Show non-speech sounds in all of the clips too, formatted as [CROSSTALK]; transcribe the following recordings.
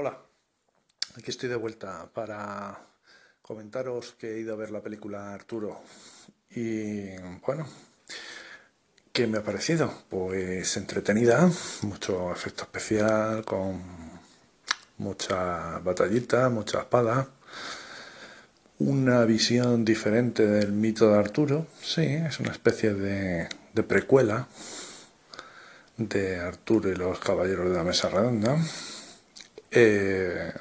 Hola, aquí estoy de vuelta para comentaros que he ido a ver la película Arturo. Y bueno, ¿qué me ha parecido? Pues entretenida, mucho efecto especial, con mucha batallita, mucha espada, una visión diferente del mito de Arturo, sí, es una especie de, de precuela de Arturo y los Caballeros de la Mesa Redonda eh,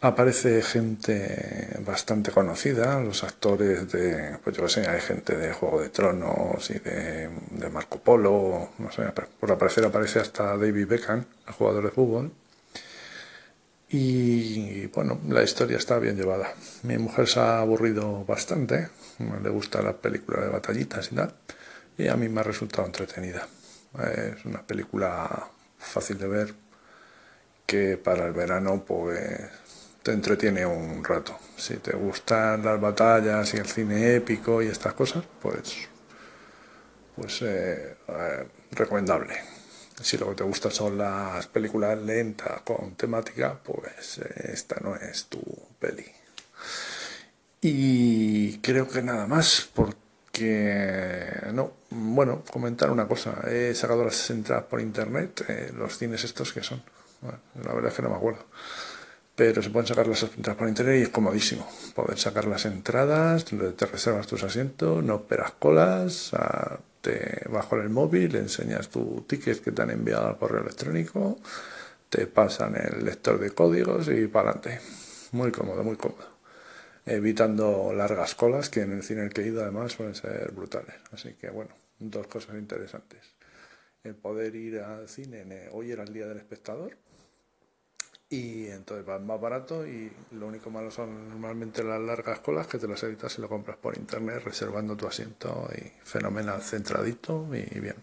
aparece gente bastante conocida, los actores de, pues yo sé, hay gente de Juego de Tronos y de, Marco Polo, no sé, por aparecer aparece hasta David Beckham, el jugador de fútbol. Y bueno, la historia está bien llevada. Mi mujer se ha aburrido bastante, le gusta las películas de batallitas y tal, y a mí me ha resultado entretenida. Es una película fácil de ver, que para el verano pues te entretiene un rato. Si te gustan las batallas y el cine épico y estas cosas, pues pues eh, eh, recomendable. Si lo que te gusta son las películas lentas con temática, pues eh, esta no es tu peli. Y creo que nada más, porque no, bueno, comentar una cosa. He sacado las entradas por internet, los cines estos que son la verdad es que no me acuerdo. Pero se pueden sacar las entradas por internet y es comodísimo. Poder sacar las entradas, te reservas tus asientos, no esperas colas, te bajo el móvil, le enseñas tu ticket que te han enviado al correo electrónico, te pasan el lector de códigos y para adelante. Muy cómodo, muy cómodo. Evitando largas colas que en el cine que he ido además suelen ser brutales. Así que bueno, dos cosas interesantes. El poder ir al cine, hoy era el día del espectador, y entonces va más barato y lo único malo son normalmente las largas colas que te las editas y lo compras por internet reservando tu asiento y fenomenal centradito y bien.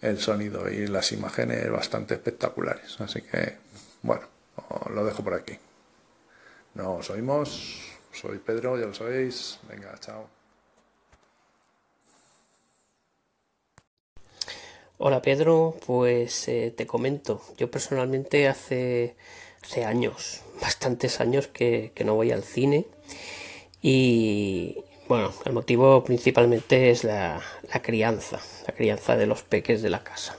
El sonido y las imágenes bastante espectaculares así que bueno lo dejo por aquí. Nos oímos soy Pedro ya lo sabéis. Venga chao Hola Pedro, pues eh, te comento, yo personalmente hace, hace años, [LAUGHS] bastantes años que, no voy al cine y bueno, el motivo principalmente es la, crianza, la crianza de los peques de la casa.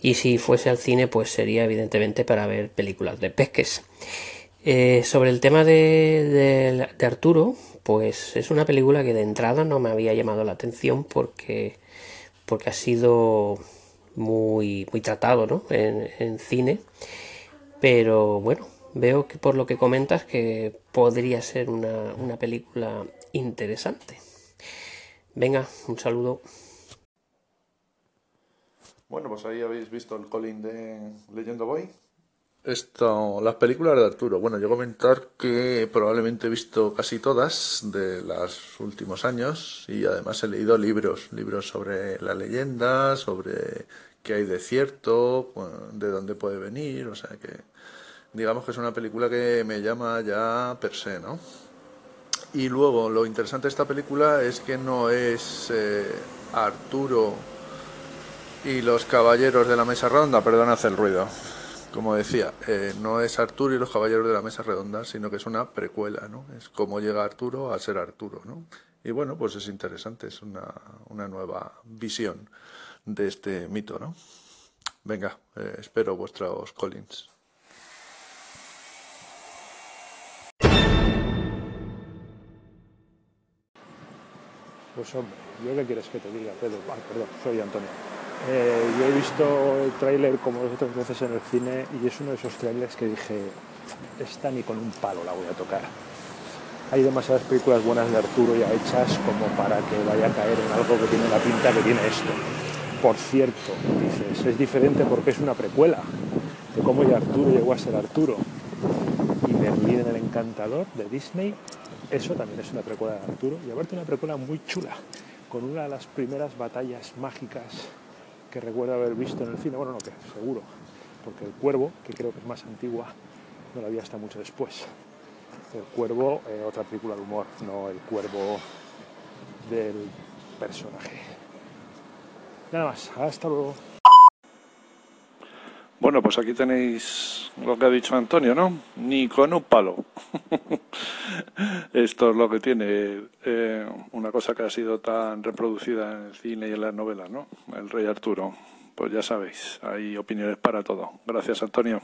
Y si fuese al cine, pues sería evidentemente para ver películas de peques. Eh, sobre el tema de, de Arturo, pues es una película que de entrada no me había llamado la atención porque porque ha sido muy, muy tratado ¿no? en, cine. Pero bueno, veo que por lo que comentas que podría ser una, una película interesante. Venga, un saludo. Bueno, pues ahí habéis visto el Colin de Leyendo Boy. Esto, las películas de Arturo. Bueno, yo comentar que probablemente he visto casi todas de los últimos años y además he leído libros, libros sobre la leyenda, sobre qué hay de cierto, de dónde puede venir, o sea que digamos que es una película que me llama ya per se, ¿no? Y luego lo interesante de esta película es que no es eh, Arturo y los caballeros de la mesa ronda, perdón, hace el ruido como decía, eh, no es Arturo y los caballeros de la mesa redonda, sino que es una precuela, ¿no? Es cómo llega Arturo a ser Arturo, ¿no? Y bueno, pues es interesante, es una, nueva visión de este mito, ¿no? Venga, eh, espero vuestros Collins. Pues hombre, ¿yo qué quieres que te diga, Pedro? Ah, perdón, soy Antonio. Eh, yo he visto el tráiler como dos otras veces en el cine y es uno de esos trailers que dije, esta ni con un palo la voy a tocar. Hay demasiadas películas buenas de Arturo ya hechas como para que vaya a caer en algo que tiene la pinta que tiene esto. Por cierto, dices, es diferente porque es una precuela de cómo ya Arturo llegó a ser Arturo. Y Merlín en el Encantador de Disney, eso también es una precuela de Arturo y aparte una precuela muy chula, con una de las primeras batallas mágicas que recuerdo haber visto en el cine, bueno, no, que seguro, porque El Cuervo, que creo que es más antigua, no la vi hasta mucho después. El Cuervo, eh, otra película de humor, no el Cuervo del personaje. Nada más, hasta luego. Bueno, pues aquí tenéis lo que ha dicho Antonio, ¿no? Ni con un palo. [LAUGHS] Esto es lo que tiene eh, una cosa que ha sido tan reproducida en el cine y en las novelas, ¿no? El Rey Arturo. Pues ya sabéis, hay opiniones para todo. Gracias, Antonio.